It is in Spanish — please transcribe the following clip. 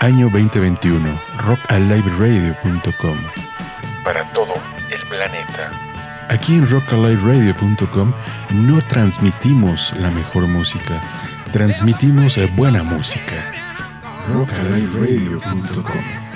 Año 2021, rockaliveradio.com. Para todo el planeta. Aquí en rockaliveradio.com no transmitimos la mejor música, transmitimos eh, buena música. rockaliveradio.com